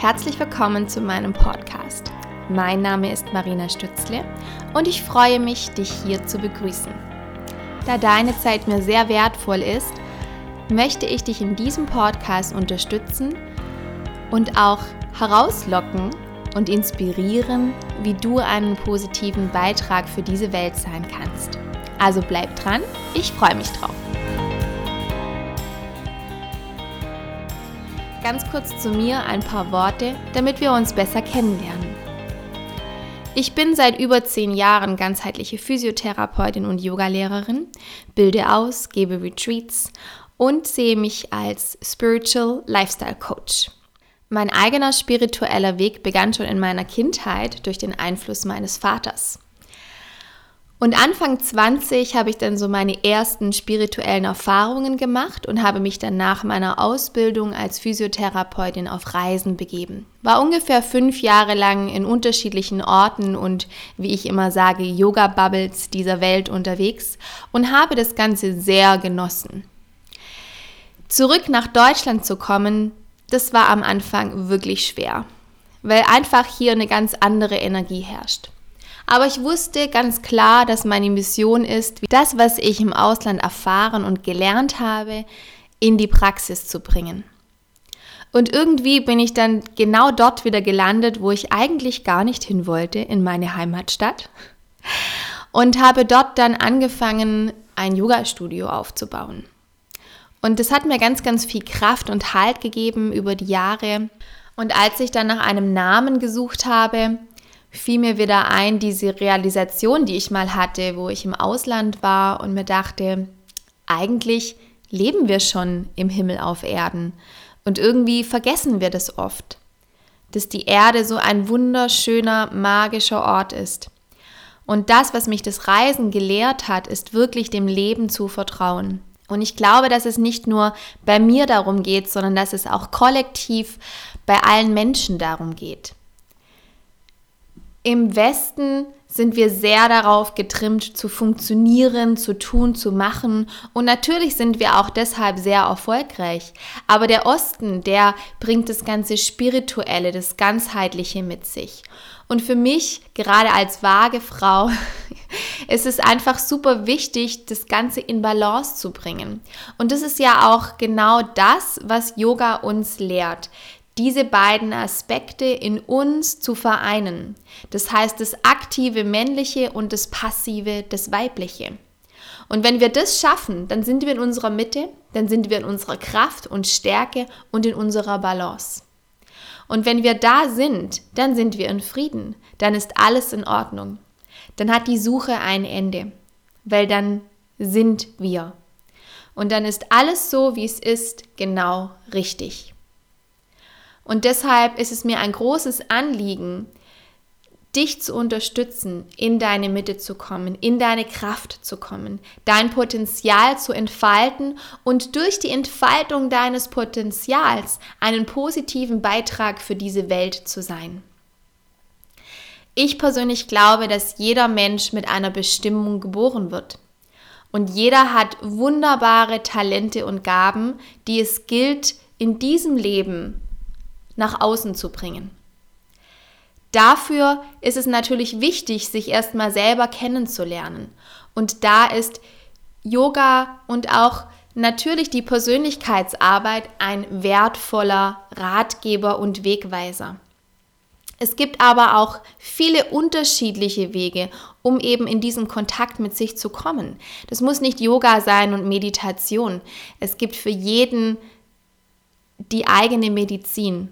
Herzlich willkommen zu meinem Podcast. Mein Name ist Marina Stützle und ich freue mich, dich hier zu begrüßen. Da deine Zeit mir sehr wertvoll ist, möchte ich dich in diesem Podcast unterstützen und auch herauslocken und inspirieren, wie du einen positiven Beitrag für diese Welt sein kannst. Also bleib dran, ich freue mich drauf. Ganz kurz zu mir ein paar Worte, damit wir uns besser kennenlernen. Ich bin seit über zehn Jahren ganzheitliche Physiotherapeutin und Yogalehrerin, bilde aus, gebe Retreats und sehe mich als Spiritual Lifestyle Coach. Mein eigener spiritueller Weg begann schon in meiner Kindheit durch den Einfluss meines Vaters. Und Anfang 20 habe ich dann so meine ersten spirituellen Erfahrungen gemacht und habe mich dann nach meiner Ausbildung als Physiotherapeutin auf Reisen begeben. War ungefähr fünf Jahre lang in unterschiedlichen Orten und, wie ich immer sage, Yoga-Bubbles dieser Welt unterwegs und habe das Ganze sehr genossen. Zurück nach Deutschland zu kommen, das war am Anfang wirklich schwer, weil einfach hier eine ganz andere Energie herrscht. Aber ich wusste ganz klar, dass meine Mission ist, das, was ich im Ausland erfahren und gelernt habe, in die Praxis zu bringen. Und irgendwie bin ich dann genau dort wieder gelandet, wo ich eigentlich gar nicht hin wollte, in meine Heimatstadt. Und habe dort dann angefangen, ein Yoga-Studio aufzubauen. Und das hat mir ganz, ganz viel Kraft und Halt gegeben über die Jahre. Und als ich dann nach einem Namen gesucht habe, fiel mir wieder ein, diese Realisation, die ich mal hatte, wo ich im Ausland war und mir dachte, eigentlich leben wir schon im Himmel auf Erden. Und irgendwie vergessen wir das oft, dass die Erde so ein wunderschöner, magischer Ort ist. Und das, was mich das Reisen gelehrt hat, ist wirklich dem Leben zu vertrauen. Und ich glaube, dass es nicht nur bei mir darum geht, sondern dass es auch kollektiv bei allen Menschen darum geht. Im Westen sind wir sehr darauf getrimmt, zu funktionieren, zu tun, zu machen. Und natürlich sind wir auch deshalb sehr erfolgreich. Aber der Osten, der bringt das ganze Spirituelle, das Ganzheitliche mit sich. Und für mich, gerade als vage Frau, ist es einfach super wichtig, das Ganze in Balance zu bringen. Und das ist ja auch genau das, was Yoga uns lehrt diese beiden Aspekte in uns zu vereinen. Das heißt, das aktive männliche und das passive, das weibliche. Und wenn wir das schaffen, dann sind wir in unserer Mitte, dann sind wir in unserer Kraft und Stärke und in unserer Balance. Und wenn wir da sind, dann sind wir in Frieden, dann ist alles in Ordnung. Dann hat die Suche ein Ende, weil dann sind wir. Und dann ist alles so, wie es ist, genau richtig. Und deshalb ist es mir ein großes Anliegen, dich zu unterstützen, in deine Mitte zu kommen, in deine Kraft zu kommen, dein Potenzial zu entfalten und durch die Entfaltung deines Potenzials einen positiven Beitrag für diese Welt zu sein. Ich persönlich glaube, dass jeder Mensch mit einer Bestimmung geboren wird. Und jeder hat wunderbare Talente und Gaben, die es gilt, in diesem Leben nach außen zu bringen. Dafür ist es natürlich wichtig, sich erstmal selber kennenzulernen. Und da ist Yoga und auch natürlich die Persönlichkeitsarbeit ein wertvoller Ratgeber und Wegweiser. Es gibt aber auch viele unterschiedliche Wege, um eben in diesen Kontakt mit sich zu kommen. Das muss nicht Yoga sein und Meditation. Es gibt für jeden die eigene Medizin.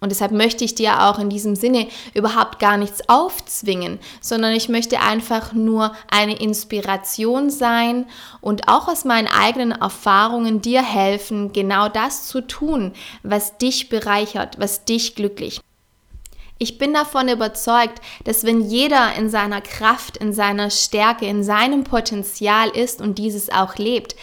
Und deshalb möchte ich dir auch in diesem Sinne überhaupt gar nichts aufzwingen, sondern ich möchte einfach nur eine Inspiration sein und auch aus meinen eigenen Erfahrungen dir helfen, genau das zu tun, was dich bereichert, was dich glücklich macht. Ich bin davon überzeugt, dass wenn jeder in seiner Kraft, in seiner Stärke, in seinem Potenzial ist und dieses auch lebt,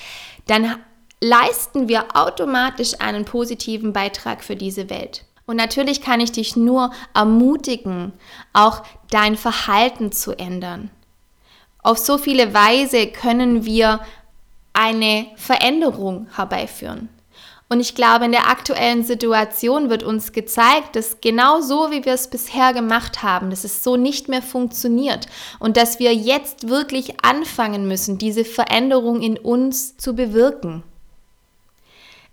dann leisten wir automatisch einen positiven Beitrag für diese Welt. Und natürlich kann ich dich nur ermutigen, auch dein Verhalten zu ändern. Auf so viele Weise können wir eine Veränderung herbeiführen. Und ich glaube, in der aktuellen Situation wird uns gezeigt, dass genau so, wie wir es bisher gemacht haben, dass es so nicht mehr funktioniert und dass wir jetzt wirklich anfangen müssen, diese Veränderung in uns zu bewirken.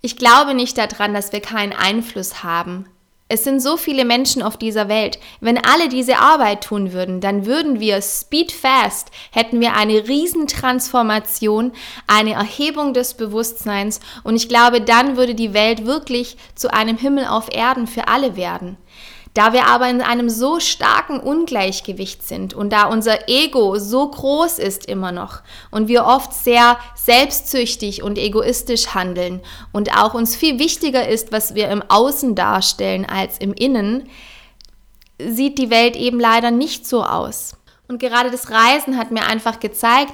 Ich glaube nicht daran, dass wir keinen Einfluss haben, es sind so viele Menschen auf dieser Welt. Wenn alle diese Arbeit tun würden, dann würden wir speed fast, hätten wir eine Riesentransformation, eine Erhebung des Bewusstseins und ich glaube, dann würde die Welt wirklich zu einem Himmel auf Erden für alle werden. Da wir aber in einem so starken Ungleichgewicht sind und da unser Ego so groß ist immer noch und wir oft sehr selbstsüchtig und egoistisch handeln und auch uns viel wichtiger ist, was wir im Außen darstellen als im Innen, sieht die Welt eben leider nicht so aus. Und gerade das Reisen hat mir einfach gezeigt,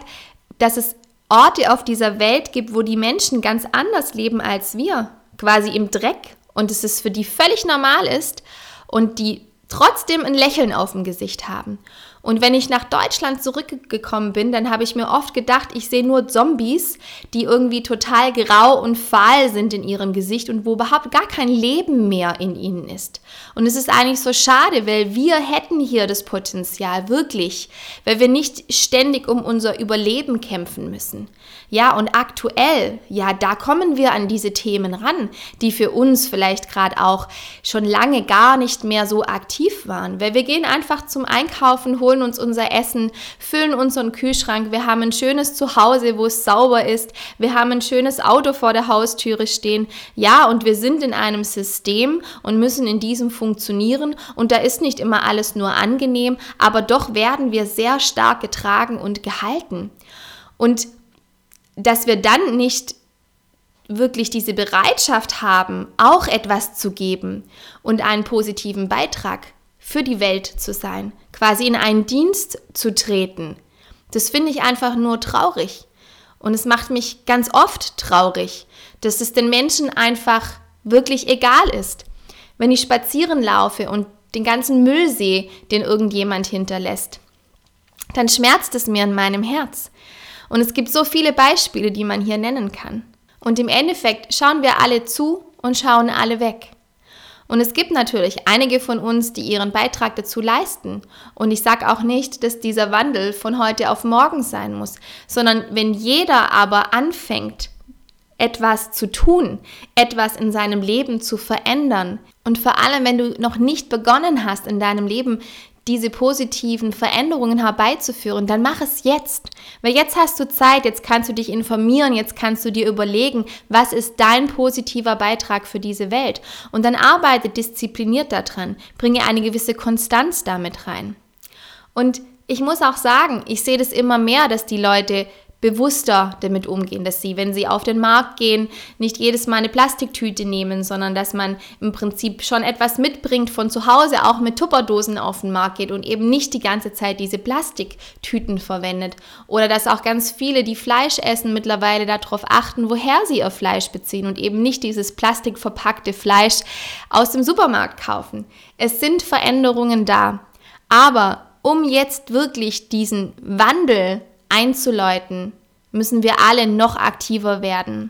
dass es Orte auf dieser Welt gibt, wo die Menschen ganz anders leben als wir, quasi im Dreck und es ist für die völlig normal ist und die trotzdem ein Lächeln auf dem Gesicht haben. Und wenn ich nach Deutschland zurückgekommen bin, dann habe ich mir oft gedacht, ich sehe nur Zombies, die irgendwie total grau und fahl sind in ihrem Gesicht und wo überhaupt gar kein Leben mehr in ihnen ist. Und es ist eigentlich so schade, weil wir hätten hier das Potenzial, wirklich, weil wir nicht ständig um unser Überleben kämpfen müssen. Ja, und aktuell, ja, da kommen wir an diese Themen ran, die für uns vielleicht gerade auch schon lange gar nicht mehr so aktiv waren, weil wir gehen einfach zum Einkaufen, holen uns unser Essen, füllen unseren Kühlschrank, wir haben ein schönes Zuhause, wo es sauber ist, wir haben ein schönes Auto vor der Haustüre stehen, ja, und wir sind in einem System und müssen in diesem funktionieren. Und da ist nicht immer alles nur angenehm, aber doch werden wir sehr stark getragen und gehalten. Und dass wir dann nicht wirklich diese Bereitschaft haben, auch etwas zu geben und einen positiven Beitrag für die Welt zu sein, quasi in einen Dienst zu treten. Das finde ich einfach nur traurig. Und es macht mich ganz oft traurig, dass es den Menschen einfach wirklich egal ist. Wenn ich spazieren laufe und den ganzen Müll sehe, den irgendjemand hinterlässt, dann schmerzt es mir in meinem Herz. Und es gibt so viele Beispiele, die man hier nennen kann. Und im Endeffekt schauen wir alle zu und schauen alle weg. Und es gibt natürlich einige von uns, die ihren Beitrag dazu leisten. Und ich sage auch nicht, dass dieser Wandel von heute auf morgen sein muss, sondern wenn jeder aber anfängt, etwas zu tun, etwas in seinem Leben zu verändern. Und vor allem, wenn du noch nicht begonnen hast, in deinem Leben diese positiven Veränderungen herbeizuführen, dann mach es jetzt. Weil jetzt hast du Zeit, jetzt kannst du dich informieren, jetzt kannst du dir überlegen, was ist dein positiver Beitrag für diese Welt. Und dann arbeite diszipliniert daran, bringe eine gewisse Konstanz damit rein. Und ich muss auch sagen, ich sehe das immer mehr, dass die Leute bewusster damit umgehen, dass sie, wenn sie auf den Markt gehen, nicht jedes Mal eine Plastiktüte nehmen, sondern dass man im Prinzip schon etwas mitbringt von zu Hause, auch mit Tupperdosen auf den Markt geht und eben nicht die ganze Zeit diese Plastiktüten verwendet. Oder dass auch ganz viele, die Fleisch essen, mittlerweile darauf achten, woher sie ihr Fleisch beziehen und eben nicht dieses plastikverpackte Fleisch aus dem Supermarkt kaufen. Es sind Veränderungen da. Aber um jetzt wirklich diesen Wandel einzuläuten, müssen wir alle noch aktiver werden.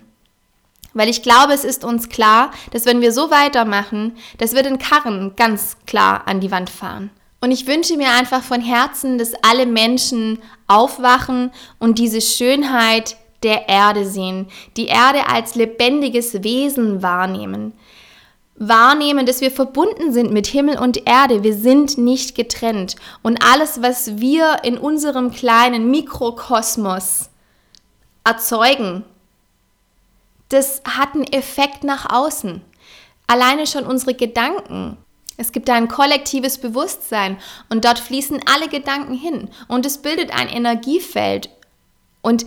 Weil ich glaube, es ist uns klar, dass wenn wir so weitermachen, dass wir den Karren ganz klar an die Wand fahren. Und ich wünsche mir einfach von Herzen, dass alle Menschen aufwachen und diese Schönheit der Erde sehen, die Erde als lebendiges Wesen wahrnehmen wahrnehmen, dass wir verbunden sind mit Himmel und Erde. Wir sind nicht getrennt. Und alles, was wir in unserem kleinen Mikrokosmos erzeugen, das hat einen Effekt nach außen. Alleine schon unsere Gedanken. Es gibt ein kollektives Bewusstsein und dort fließen alle Gedanken hin und es bildet ein Energiefeld. Und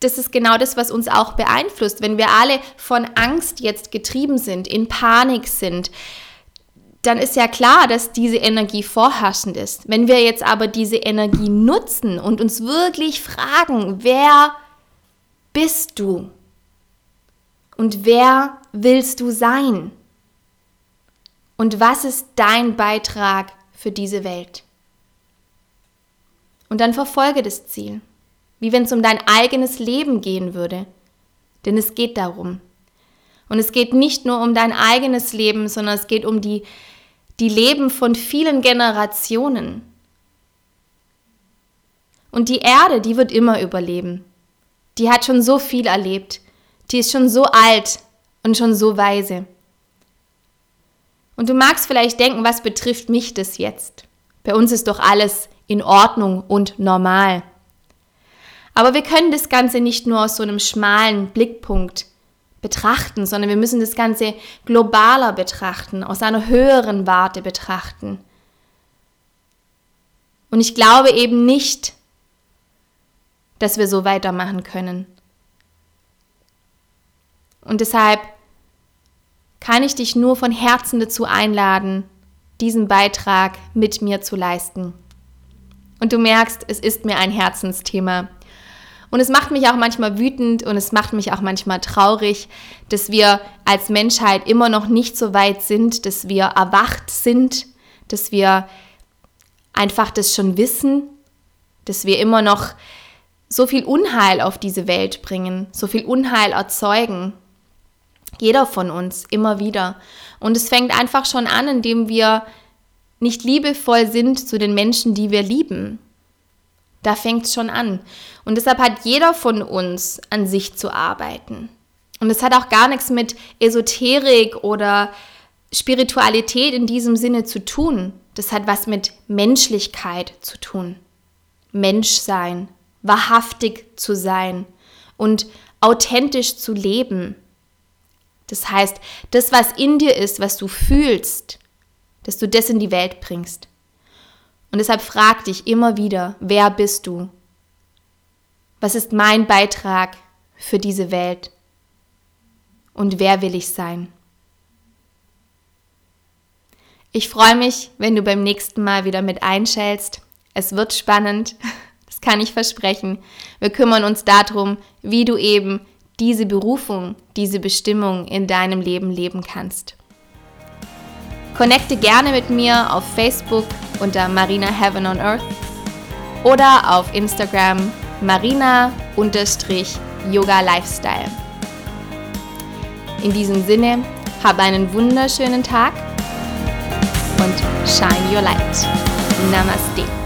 das ist genau das, was uns auch beeinflusst. Wenn wir alle von Angst jetzt getrieben sind, in Panik sind, dann ist ja klar, dass diese Energie vorherrschend ist. Wenn wir jetzt aber diese Energie nutzen und uns wirklich fragen, wer bist du? Und wer willst du sein? Und was ist dein Beitrag für diese Welt? Und dann verfolge das Ziel wie wenn es um dein eigenes Leben gehen würde. Denn es geht darum. Und es geht nicht nur um dein eigenes Leben, sondern es geht um die, die Leben von vielen Generationen. Und die Erde, die wird immer überleben. Die hat schon so viel erlebt. Die ist schon so alt und schon so weise. Und du magst vielleicht denken, was betrifft mich das jetzt? Bei uns ist doch alles in Ordnung und normal. Aber wir können das Ganze nicht nur aus so einem schmalen Blickpunkt betrachten, sondern wir müssen das Ganze globaler betrachten, aus einer höheren Warte betrachten. Und ich glaube eben nicht, dass wir so weitermachen können. Und deshalb kann ich dich nur von Herzen dazu einladen, diesen Beitrag mit mir zu leisten. Und du merkst, es ist mir ein Herzensthema. Und es macht mich auch manchmal wütend und es macht mich auch manchmal traurig, dass wir als Menschheit immer noch nicht so weit sind, dass wir erwacht sind, dass wir einfach das schon wissen, dass wir immer noch so viel Unheil auf diese Welt bringen, so viel Unheil erzeugen. Jeder von uns immer wieder. Und es fängt einfach schon an, indem wir nicht liebevoll sind zu den Menschen, die wir lieben. Da fängt es schon an. Und deshalb hat jeder von uns an sich zu arbeiten. Und es hat auch gar nichts mit Esoterik oder Spiritualität in diesem Sinne zu tun. Das hat was mit Menschlichkeit zu tun. Menschsein, wahrhaftig zu sein und authentisch zu leben. Das heißt, das, was in dir ist, was du fühlst, dass du das in die Welt bringst. Und deshalb frag dich immer wieder, wer bist du? Was ist mein Beitrag für diese Welt? Und wer will ich sein? Ich freue mich, wenn du beim nächsten Mal wieder mit einschältst. Es wird spannend, das kann ich versprechen. Wir kümmern uns darum, wie du eben diese Berufung, diese Bestimmung in deinem Leben leben kannst. Connecte gerne mit mir auf Facebook unter Marina Heaven on Earth oder auf Instagram Marina-Yoga Lifestyle. In diesem Sinne, hab einen wunderschönen Tag und shine your light. Namaste.